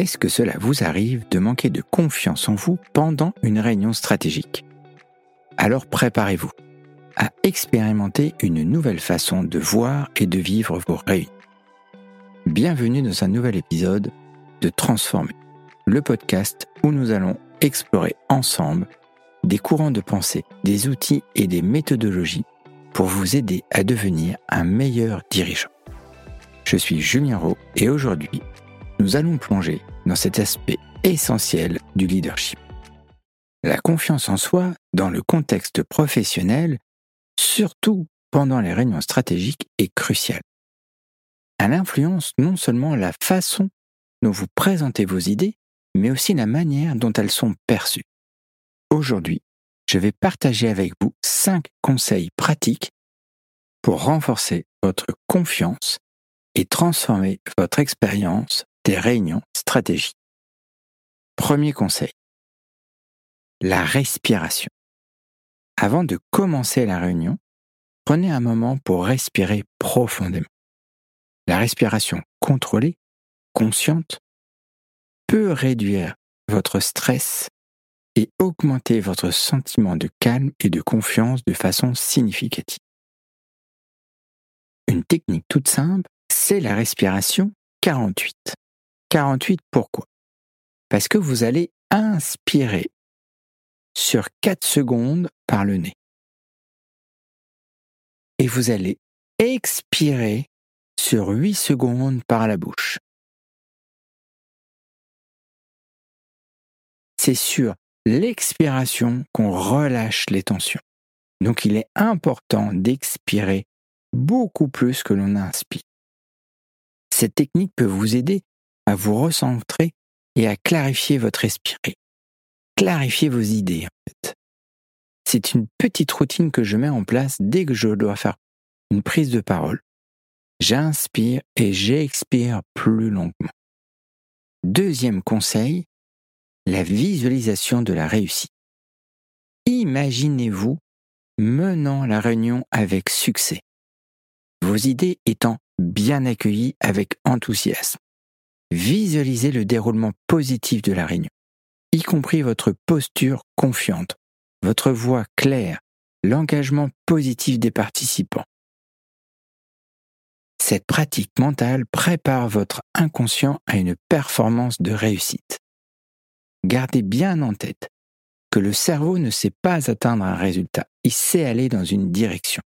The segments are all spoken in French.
Est-ce que cela vous arrive de manquer de confiance en vous pendant une réunion stratégique? Alors préparez-vous à expérimenter une nouvelle façon de voir et de vivre vos réunions. Bienvenue dans un nouvel épisode de Transformer, le podcast où nous allons explorer ensemble des courants de pensée, des outils et des méthodologies pour vous aider à devenir un meilleur dirigeant. Je suis Julien Rowe et aujourd'hui, nous allons plonger dans cet aspect essentiel du leadership. La confiance en soi dans le contexte professionnel, surtout pendant les réunions stratégiques, est cruciale. Elle influence non seulement la façon dont vous présentez vos idées, mais aussi la manière dont elles sont perçues. Aujourd'hui, je vais partager avec vous cinq conseils pratiques pour renforcer votre confiance et transformer votre expérience des réunions stratégiques. Premier conseil. La respiration. Avant de commencer la réunion, prenez un moment pour respirer profondément. La respiration contrôlée, consciente, peut réduire votre stress et augmenter votre sentiment de calme et de confiance de façon significative. Une technique toute simple, c'est la respiration 48. 48 pourquoi Parce que vous allez inspirer sur 4 secondes par le nez. Et vous allez expirer sur 8 secondes par la bouche. C'est sur l'expiration qu'on relâche les tensions. Donc il est important d'expirer beaucoup plus que l'on inspire. Cette technique peut vous aider à vous recentrer et à clarifier votre esprit. Clarifier vos idées, en fait. C'est une petite routine que je mets en place dès que je dois faire une prise de parole. J'inspire et j'expire plus longuement. Deuxième conseil, la visualisation de la réussite. Imaginez-vous menant la réunion avec succès, vos idées étant bien accueillies avec enthousiasme. Visualisez le déroulement positif de la réunion, y compris votre posture confiante, votre voix claire, l'engagement positif des participants. Cette pratique mentale prépare votre inconscient à une performance de réussite gardez bien en tête que le cerveau ne sait pas atteindre un résultat, il sait aller dans une direction.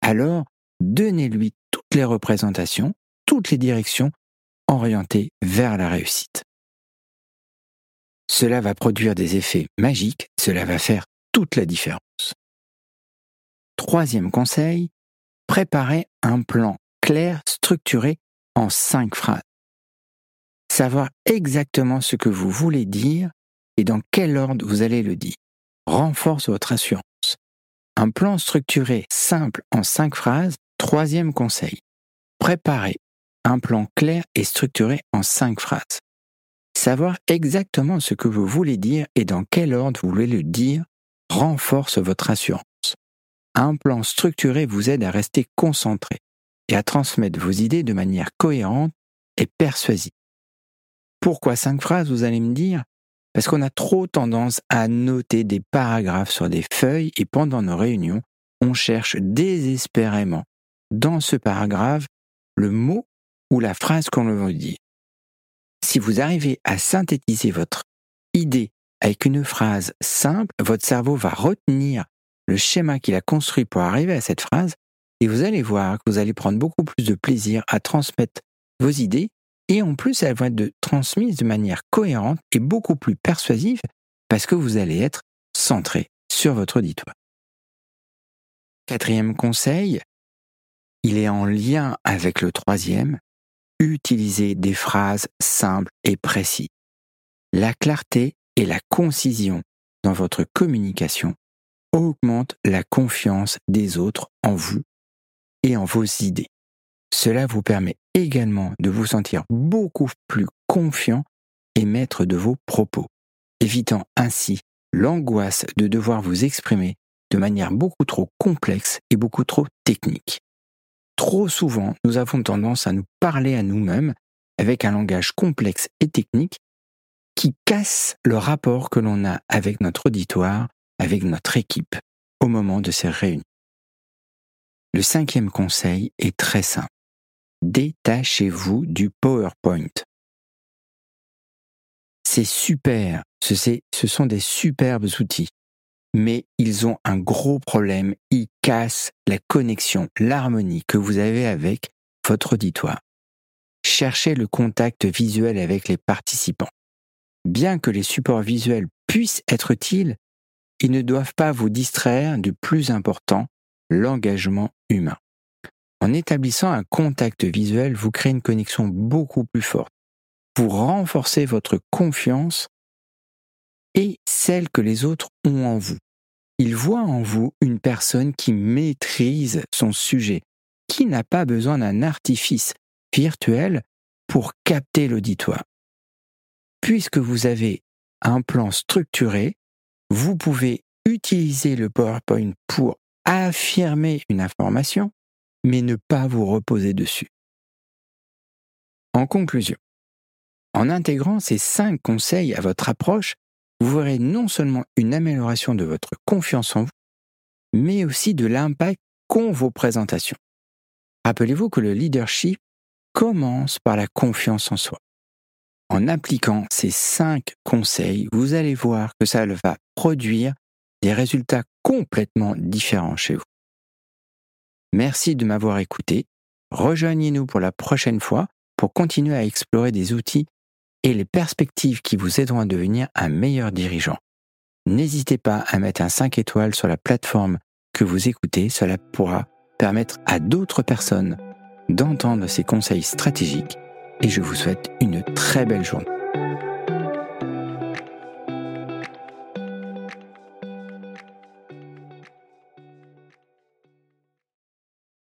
Alors, donnez-lui toutes les représentations, toutes les directions orientées vers la réussite. Cela va produire des effets magiques, cela va faire toute la différence. Troisième conseil, préparez un plan clair, structuré en cinq phrases. Savoir exactement ce que vous voulez dire et dans quel ordre vous allez le dire renforce votre assurance. Un plan structuré simple en cinq phrases, troisième conseil. Préparez un plan clair et structuré en cinq phrases. Savoir exactement ce que vous voulez dire et dans quel ordre vous voulez le dire renforce votre assurance. Un plan structuré vous aide à rester concentré et à transmettre vos idées de manière cohérente et persuasive. Pourquoi cinq phrases, vous allez me dire? Parce qu'on a trop tendance à noter des paragraphes sur des feuilles et pendant nos réunions, on cherche désespérément dans ce paragraphe le mot ou la phrase qu'on veut dire. Si vous arrivez à synthétiser votre idée avec une phrase simple, votre cerveau va retenir le schéma qu'il a construit pour arriver à cette phrase et vous allez voir que vous allez prendre beaucoup plus de plaisir à transmettre vos idées et en plus, elles vont être transmises de manière cohérente et beaucoup plus persuasive parce que vous allez être centré sur votre auditoire. Quatrième conseil, il est en lien avec le troisième, utilisez des phrases simples et précises. La clarté et la concision dans votre communication augmentent la confiance des autres en vous et en vos idées. Cela vous permet également de vous sentir beaucoup plus confiant et maître de vos propos, évitant ainsi l'angoisse de devoir vous exprimer de manière beaucoup trop complexe et beaucoup trop technique. Trop souvent, nous avons tendance à nous parler à nous-mêmes avec un langage complexe et technique qui cassent le rapport que l'on a avec notre auditoire, avec notre équipe au moment de ces réunions. Le cinquième conseil est très simple. Détachez-vous du PowerPoint. C'est super, ce sont des superbes outils, mais ils ont un gros problème, ils cassent la connexion, l'harmonie que vous avez avec votre auditoire. Cherchez le contact visuel avec les participants. Bien que les supports visuels puissent être utiles, ils ne doivent pas vous distraire du plus important, l'engagement humain. En établissant un contact visuel, vous créez une connexion beaucoup plus forte. Vous renforcez votre confiance et celle que les autres ont en vous. Ils voient en vous une personne qui maîtrise son sujet, qui n'a pas besoin d'un artifice virtuel pour capter l'auditoire. Puisque vous avez un plan structuré, vous pouvez utiliser le PowerPoint pour affirmer une information, mais ne pas vous reposer dessus. En conclusion, en intégrant ces cinq conseils à votre approche, vous verrez non seulement une amélioration de votre confiance en vous, mais aussi de l'impact qu'ont vos présentations. Rappelez-vous que le leadership commence par la confiance en soi. En appliquant ces cinq conseils, vous allez voir que ça va produire des résultats complètement différents chez vous. Merci de m'avoir écouté. Rejoignez-nous pour la prochaine fois pour continuer à explorer des outils et les perspectives qui vous aideront à devenir un meilleur dirigeant. N'hésitez pas à mettre un 5 étoiles sur la plateforme que vous écoutez, cela pourra permettre à d'autres personnes d'entendre ces conseils stratégiques et je vous souhaite une très belle journée.